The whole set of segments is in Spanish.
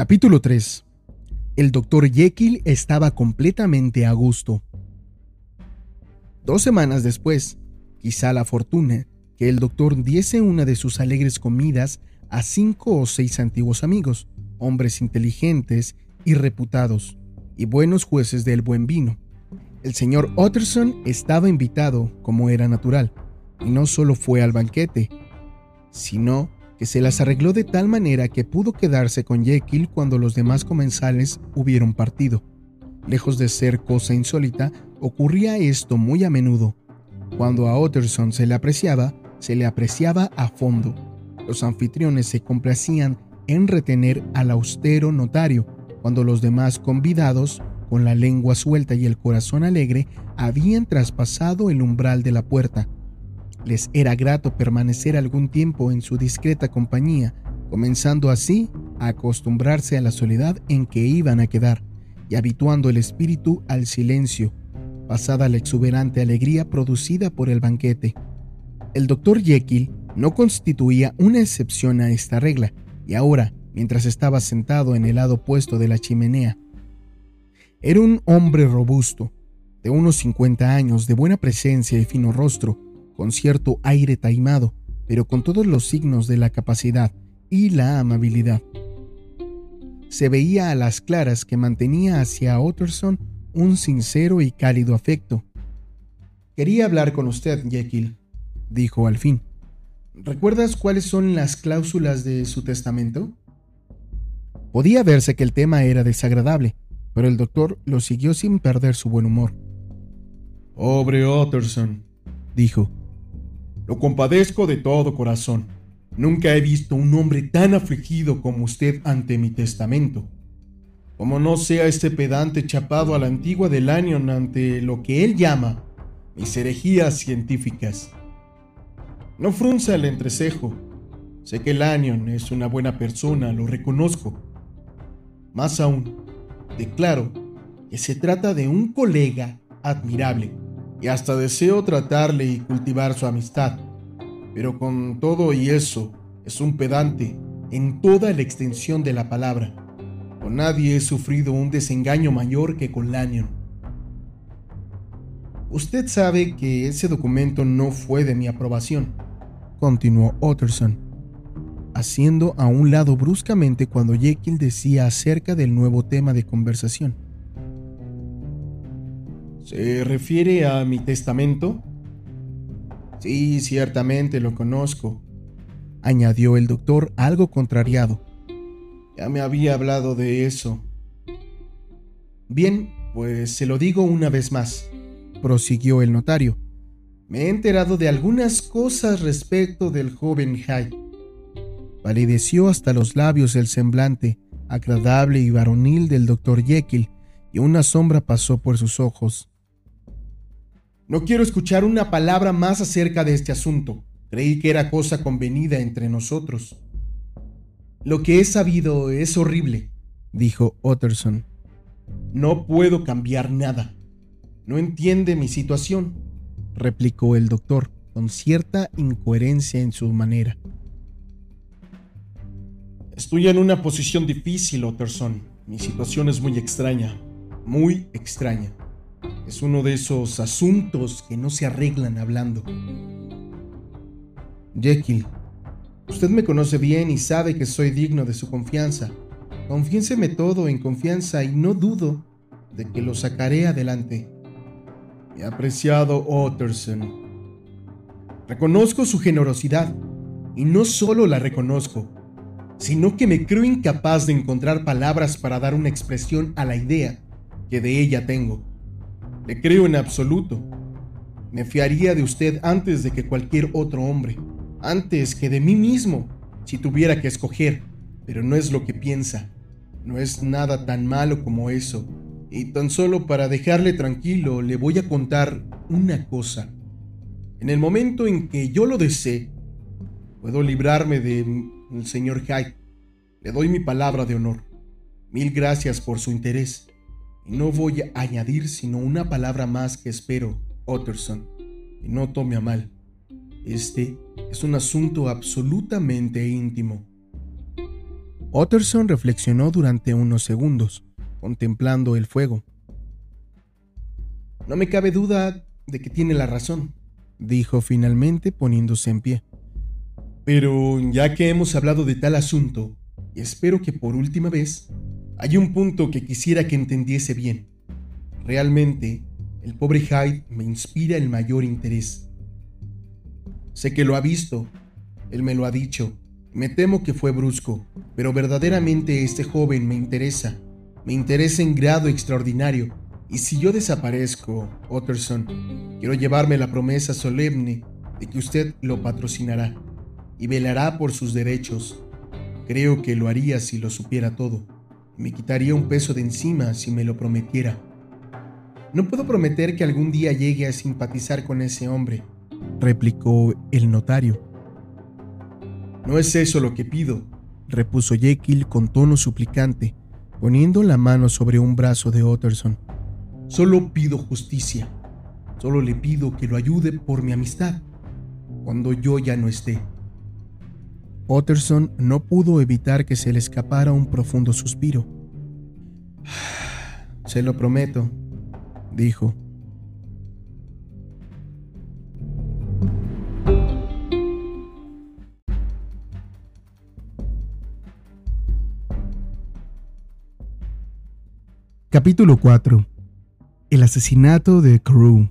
Capítulo 3. El doctor Jekyll estaba completamente a gusto. Dos semanas después, quizá la fortuna, que el doctor diese una de sus alegres comidas a cinco o seis antiguos amigos, hombres inteligentes y reputados, y buenos jueces del buen vino. El señor Utterson estaba invitado, como era natural, y no solo fue al banquete, sino que se las arregló de tal manera que pudo quedarse con Jekyll cuando los demás comensales hubieron partido. Lejos de ser cosa insólita, ocurría esto muy a menudo. Cuando a Utterson se le apreciaba, se le apreciaba a fondo. Los anfitriones se complacían en retener al austero notario, cuando los demás convidados, con la lengua suelta y el corazón alegre, habían traspasado el umbral de la puerta. Les era grato permanecer algún tiempo en su discreta compañía, comenzando así a acostumbrarse a la soledad en que iban a quedar y habituando el espíritu al silencio, pasada la exuberante alegría producida por el banquete. El doctor Jekyll no constituía una excepción a esta regla, y ahora, mientras estaba sentado en el lado opuesto de la chimenea, era un hombre robusto, de unos 50 años, de buena presencia y fino rostro, con cierto aire taimado, pero con todos los signos de la capacidad y la amabilidad. Se veía a las claras que mantenía hacia Utterson un sincero y cálido afecto. Quería hablar con usted, Jekyll, dijo al fin. ¿Recuerdas cuáles son las cláusulas de su testamento? Podía verse que el tema era desagradable, pero el doctor lo siguió sin perder su buen humor. Pobre Utterson, dijo. Lo compadezco de todo corazón. Nunca he visto un hombre tan afligido como usted ante mi testamento. Como no sea este pedante chapado a la antigua del Lanyon ante lo que él llama mis herejías científicas. No frunza el entrecejo. Sé que Lanyon es una buena persona, lo reconozco. Más aún, declaro que se trata de un colega admirable y hasta deseo tratarle y cultivar su amistad. Pero con todo y eso, es un pedante en toda la extensión de la palabra. Con nadie he sufrido un desengaño mayor que con Lanyon. Usted sabe que ese documento no fue de mi aprobación continuó Utterson, haciendo a un lado bruscamente cuando Jekyll decía acerca del nuevo tema de conversación. ¿Se refiere a mi testamento? Sí, ciertamente lo conozco, añadió el doctor algo contrariado. Ya me había hablado de eso. Bien, pues se lo digo una vez más, prosiguió el notario me he enterado de algunas cosas respecto del joven Hyde. Palideció hasta los labios el semblante agradable y varonil del doctor Jekyll y una sombra pasó por sus ojos. No quiero escuchar una palabra más acerca de este asunto. Creí que era cosa convenida entre nosotros. Lo que he sabido es horrible, dijo Utterson. No puedo cambiar nada. No entiende mi situación replicó el doctor, con cierta incoherencia en su manera. Estoy en una posición difícil, Otterson. Mi situación es muy extraña, muy extraña. Es uno de esos asuntos que no se arreglan hablando. Jekyll, usted me conoce bien y sabe que soy digno de su confianza. Confiénseme todo en confianza y no dudo de que lo sacaré adelante apreciado Otterson. Reconozco su generosidad, y no solo la reconozco, sino que me creo incapaz de encontrar palabras para dar una expresión a la idea que de ella tengo. Le creo en absoluto. Me fiaría de usted antes de que cualquier otro hombre, antes que de mí mismo, si tuviera que escoger, pero no es lo que piensa. No es nada tan malo como eso. Y tan solo para dejarle tranquilo, le voy a contar una cosa. En el momento en que yo lo desee, puedo librarme del señor Hyde. Le doy mi palabra de honor. Mil gracias por su interés. No voy a añadir sino una palabra más que espero, Utterson. Y no tome a mal. Este es un asunto absolutamente íntimo. Otterson reflexionó durante unos segundos, contemplando el fuego. No me cabe duda de que tiene la razón, dijo finalmente poniéndose en pie. Pero ya que hemos hablado de tal asunto, espero que por última vez, hay un punto que quisiera que entendiese bien. Realmente, el pobre Hyde me inspira el mayor interés. Sé que lo ha visto, él me lo ha dicho, me temo que fue brusco, pero verdaderamente este joven me interesa, me interesa en grado extraordinario, y si yo desaparezco, Otterson, quiero llevarme la promesa solemne de que usted lo patrocinará y velará por sus derechos. Creo que lo haría si lo supiera todo. Me quitaría un peso de encima si me lo prometiera. No puedo prometer que algún día llegue a simpatizar con ese hombre, replicó el notario. No es eso lo que pido, repuso Jekyll con tono suplicante, poniendo la mano sobre un brazo de Otterson. Solo pido justicia. Solo le pido que lo ayude por mi amistad, cuando yo ya no esté. Otterson no pudo evitar que se le escapara un profundo suspiro. Se lo prometo, dijo. Capítulo 4 el asesinato de Crew.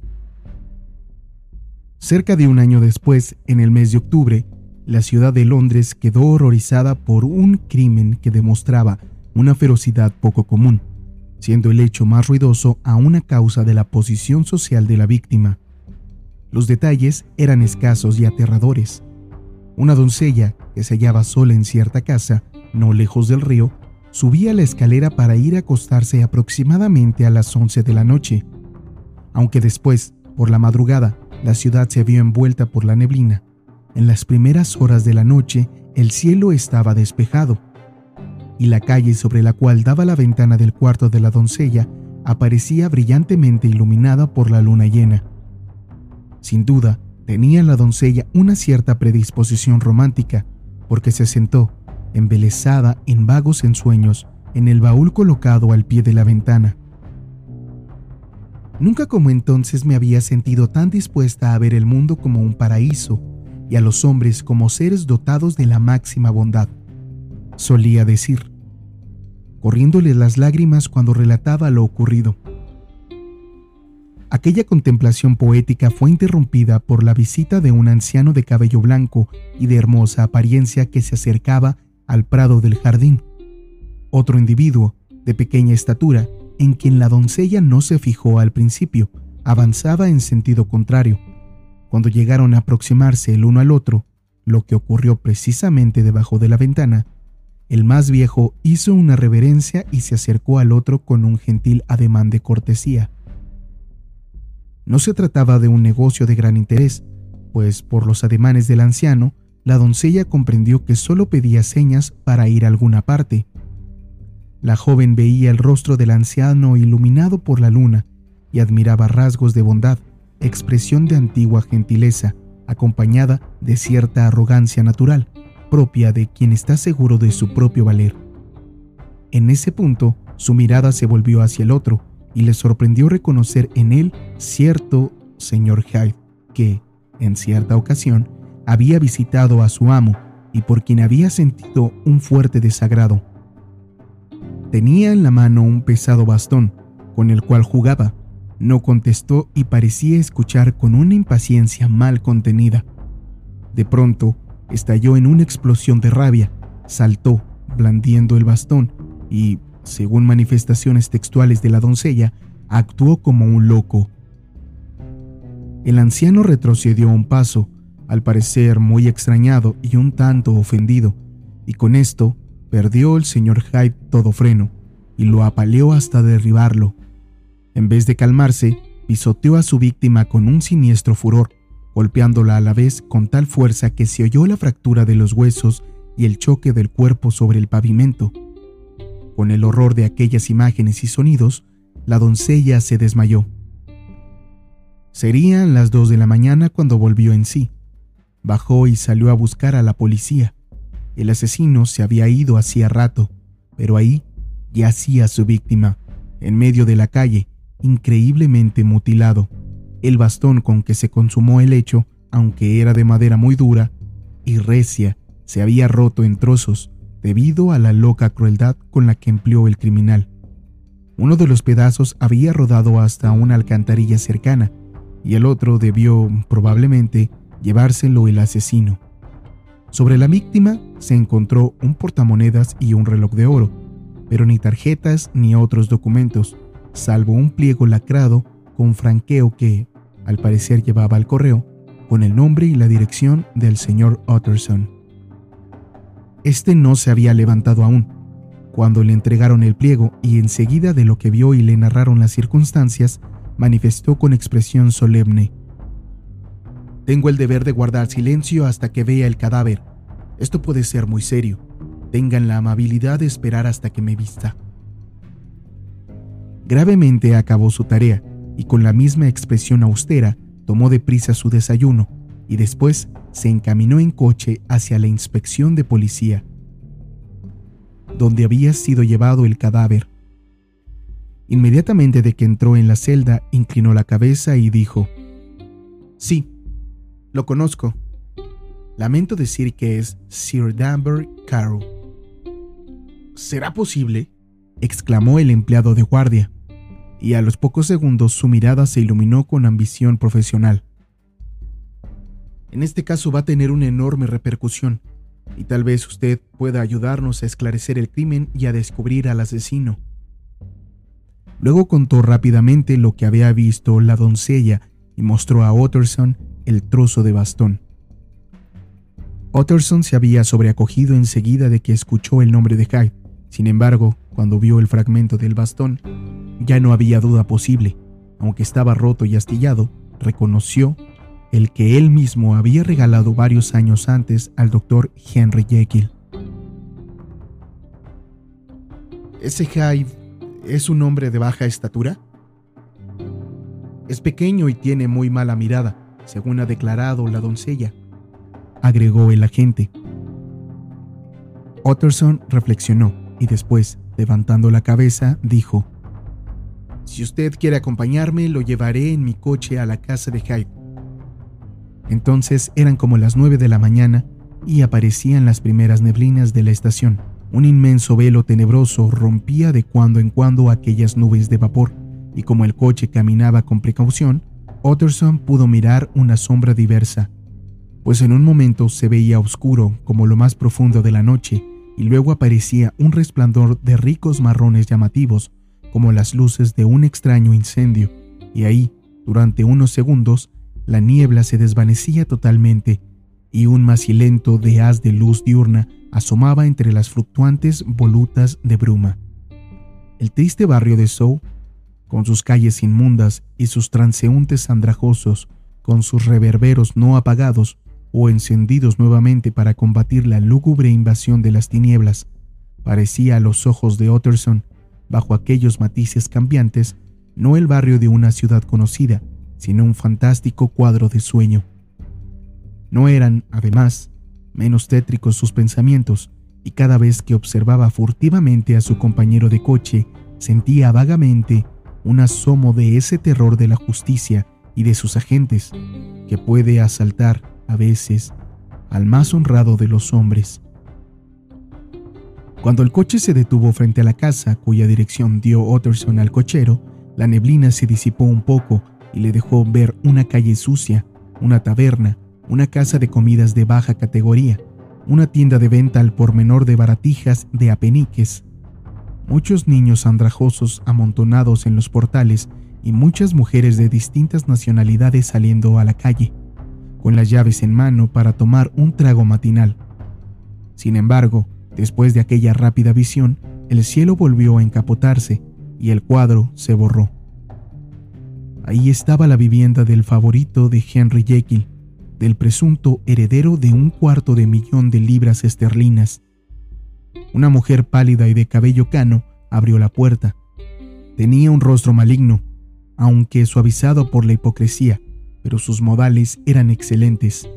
Cerca de un año después, en el mes de octubre, la ciudad de Londres quedó horrorizada por un crimen que demostraba una ferocidad poco común, siendo el hecho más ruidoso a una causa de la posición social de la víctima. Los detalles eran escasos y aterradores. Una doncella, que se hallaba sola en cierta casa, no lejos del río, Subía la escalera para ir a acostarse aproximadamente a las 11 de la noche. Aunque después, por la madrugada, la ciudad se vio envuelta por la neblina, en las primeras horas de la noche el cielo estaba despejado, y la calle sobre la cual daba la ventana del cuarto de la doncella aparecía brillantemente iluminada por la luna llena. Sin duda, tenía la doncella una cierta predisposición romántica, porque se sentó, embelesada en vagos ensueños, en el baúl colocado al pie de la ventana. Nunca como entonces me había sentido tan dispuesta a ver el mundo como un paraíso y a los hombres como seres dotados de la máxima bondad, solía decir, corriéndole las lágrimas cuando relataba lo ocurrido. Aquella contemplación poética fue interrumpida por la visita de un anciano de cabello blanco y de hermosa apariencia que se acercaba al prado del jardín. Otro individuo, de pequeña estatura, en quien la doncella no se fijó al principio, avanzaba en sentido contrario. Cuando llegaron a aproximarse el uno al otro, lo que ocurrió precisamente debajo de la ventana, el más viejo hizo una reverencia y se acercó al otro con un gentil ademán de cortesía. No se trataba de un negocio de gran interés, pues por los ademanes del anciano la doncella comprendió que solo pedía señas para ir a alguna parte. La joven veía el rostro del anciano iluminado por la luna y admiraba rasgos de bondad, expresión de antigua gentileza, acompañada de cierta arrogancia natural, propia de quien está seguro de su propio valer. En ese punto, su mirada se volvió hacia el otro y le sorprendió reconocer en él cierto señor Hyde, que, en cierta ocasión, había visitado a su amo y por quien había sentido un fuerte desagrado. Tenía en la mano un pesado bastón, con el cual jugaba. No contestó y parecía escuchar con una impaciencia mal contenida. De pronto, estalló en una explosión de rabia, saltó, blandiendo el bastón, y, según manifestaciones textuales de la doncella, actuó como un loco. El anciano retrocedió un paso, al parecer muy extrañado y un tanto ofendido, y con esto perdió el señor Hyde todo freno y lo apaleó hasta derribarlo. En vez de calmarse, pisoteó a su víctima con un siniestro furor, golpeándola a la vez con tal fuerza que se oyó la fractura de los huesos y el choque del cuerpo sobre el pavimento. Con el horror de aquellas imágenes y sonidos, la doncella se desmayó. Serían las dos de la mañana cuando volvió en sí. Bajó y salió a buscar a la policía. El asesino se había ido hacía rato, pero ahí yacía su víctima, en medio de la calle, increíblemente mutilado. El bastón con que se consumó el hecho, aunque era de madera muy dura y recia, se había roto en trozos debido a la loca crueldad con la que empleó el criminal. Uno de los pedazos había rodado hasta una alcantarilla cercana y el otro debió, probablemente, llevárselo el asesino. Sobre la víctima se encontró un portamonedas y un reloj de oro, pero ni tarjetas ni otros documentos, salvo un pliego lacrado con franqueo que, al parecer, llevaba al correo, con el nombre y la dirección del señor Utterson. Este no se había levantado aún, cuando le entregaron el pliego y enseguida de lo que vio y le narraron las circunstancias, manifestó con expresión solemne. Tengo el deber de guardar silencio hasta que vea el cadáver. Esto puede ser muy serio. Tengan la amabilidad de esperar hasta que me vista. Gravemente acabó su tarea y con la misma expresión austera tomó deprisa su desayuno y después se encaminó en coche hacia la inspección de policía, donde había sido llevado el cadáver. Inmediatamente de que entró en la celda, inclinó la cabeza y dijo, Sí, lo conozco. Lamento decir que es Sir Danbury Carroll. ¿Será posible? exclamó el empleado de guardia, y a los pocos segundos su mirada se iluminó con ambición profesional. En este caso va a tener una enorme repercusión, y tal vez usted pueda ayudarnos a esclarecer el crimen y a descubrir al asesino. Luego contó rápidamente lo que había visto la doncella y mostró a Utterson el trozo de bastón. Utterson se había sobreacogido enseguida de que escuchó el nombre de Hyde. Sin embargo, cuando vio el fragmento del bastón, ya no había duda posible. Aunque estaba roto y astillado, reconoció el que él mismo había regalado varios años antes al doctor Henry Jekyll. ¿Ese Hyde es un hombre de baja estatura? Es pequeño y tiene muy mala mirada, según ha declarado la doncella, agregó el agente. Utterson reflexionó y después, levantando la cabeza, dijo, Si usted quiere acompañarme, lo llevaré en mi coche a la casa de Hyde. Entonces eran como las nueve de la mañana y aparecían las primeras neblinas de la estación. Un inmenso velo tenebroso rompía de cuando en cuando aquellas nubes de vapor, y como el coche caminaba con precaución, Utterson pudo mirar una sombra diversa, pues en un momento se veía oscuro como lo más profundo de la noche, y luego aparecía un resplandor de ricos marrones llamativos, como las luces de un extraño incendio, y ahí, durante unos segundos, la niebla se desvanecía totalmente y un macilento de haz de luz diurna asomaba entre las fluctuantes volutas de bruma. El triste barrio de Sou, con sus calles inmundas y sus transeúntes andrajosos, con sus reverberos no apagados o encendidos nuevamente para combatir la lúgubre invasión de las tinieblas, parecía a los ojos de Utterson, bajo aquellos matices cambiantes, no el barrio de una ciudad conocida, sino un fantástico cuadro de sueño. No eran, además, menos tétricos sus pensamientos, y cada vez que observaba furtivamente a su compañero de coche, sentía vagamente un asomo de ese terror de la justicia y de sus agentes, que puede asaltar, a veces, al más honrado de los hombres. Cuando el coche se detuvo frente a la casa cuya dirección dio Utterson al cochero, la neblina se disipó un poco y le dejó ver una calle sucia, una taberna, una casa de comidas de baja categoría, una tienda de venta al por menor de baratijas de apeniques, muchos niños andrajosos amontonados en los portales y muchas mujeres de distintas nacionalidades saliendo a la calle, con las llaves en mano para tomar un trago matinal. Sin embargo, después de aquella rápida visión, el cielo volvió a encapotarse y el cuadro se borró. Ahí estaba la vivienda del favorito de Henry Jekyll, del presunto heredero de un cuarto de millón de libras esterlinas. Una mujer pálida y de cabello cano abrió la puerta. Tenía un rostro maligno, aunque suavizado por la hipocresía, pero sus modales eran excelentes.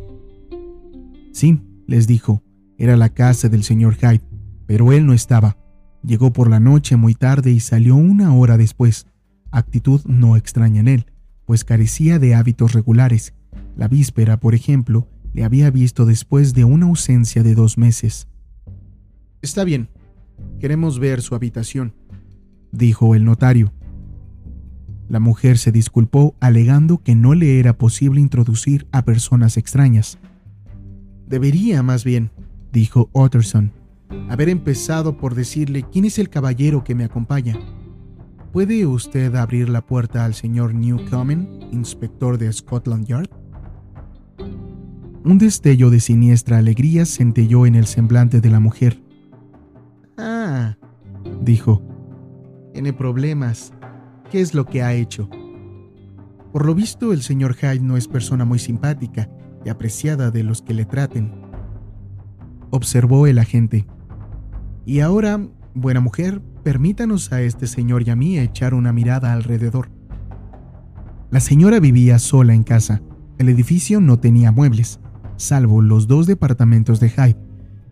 Sí, les dijo, Era la casa del señor Hyde, pero él no estaba. Llegó por la noche muy tarde y salió una hora después. Actitud no extraña en él, pues carecía de hábitos regulares. La víspera, por ejemplo, le había visto después de una ausencia de dos meses. Está bien, queremos ver su habitación, dijo el notario. La mujer se disculpó alegando que no le era posible introducir a personas extrañas. Debería, más bien, dijo Utterson, haber empezado por decirle quién es el caballero que me acompaña. ¿Puede usted abrir la puerta al señor Newcomen, inspector de Scotland Yard? Un destello de siniestra alegría centelló en el semblante de la mujer. Ah, dijo. Tiene problemas. ¿Qué es lo que ha hecho? Por lo visto, el señor Hyde no es persona muy simpática y apreciada de los que le traten. Observó el agente. Y ahora, buena mujer, permítanos a este señor y a mí echar una mirada alrededor. La señora vivía sola en casa. El edificio no tenía muebles salvo los dos departamentos de Hyde,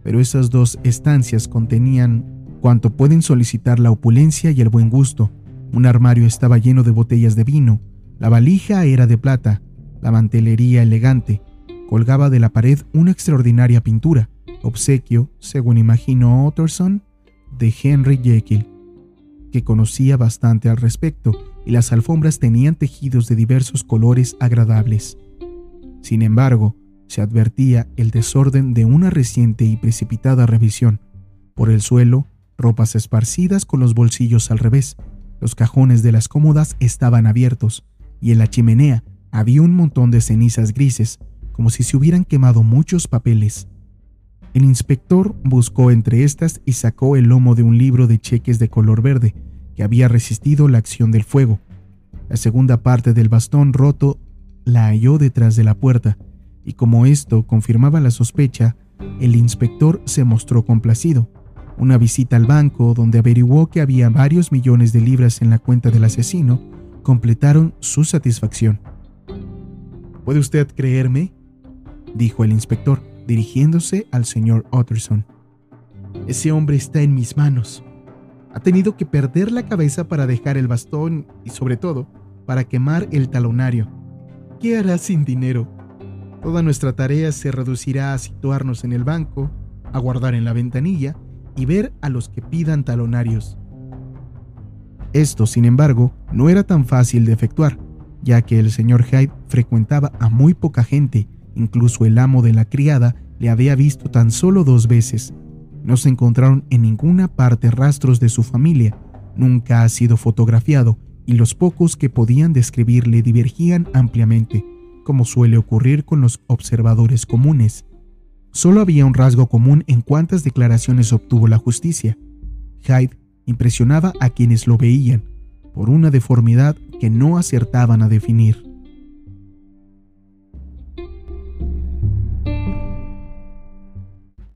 pero esas dos estancias contenían cuanto pueden solicitar la opulencia y el buen gusto. Un armario estaba lleno de botellas de vino, la valija era de plata, la mantelería elegante, colgaba de la pared una extraordinaria pintura, obsequio, según imaginó Utterson, de Henry Jekyll, que conocía bastante al respecto, y las alfombras tenían tejidos de diversos colores agradables. Sin embargo, se advertía el desorden de una reciente y precipitada revisión. Por el suelo, ropas esparcidas con los bolsillos al revés. Los cajones de las cómodas estaban abiertos, y en la chimenea había un montón de cenizas grises, como si se hubieran quemado muchos papeles. El inspector buscó entre estas y sacó el lomo de un libro de cheques de color verde, que había resistido la acción del fuego. La segunda parte del bastón roto la halló detrás de la puerta, y como esto confirmaba la sospecha, el inspector se mostró complacido. Una visita al banco, donde averiguó que había varios millones de libras en la cuenta del asesino, completaron su satisfacción. ¿Puede usted creerme? dijo el inspector, dirigiéndose al señor Utterson. Ese hombre está en mis manos. Ha tenido que perder la cabeza para dejar el bastón y sobre todo para quemar el talonario. ¿Qué hará sin dinero? Toda nuestra tarea se reducirá a situarnos en el banco, aguardar en la ventanilla y ver a los que pidan talonarios. Esto, sin embargo, no era tan fácil de efectuar, ya que el señor Hyde frecuentaba a muy poca gente, incluso el amo de la criada le había visto tan solo dos veces. No se encontraron en ninguna parte rastros de su familia, nunca ha sido fotografiado y los pocos que podían describirle divergían ampliamente como suele ocurrir con los observadores comunes. Solo había un rasgo común en cuántas declaraciones obtuvo la justicia. Hyde impresionaba a quienes lo veían por una deformidad que no acertaban a definir.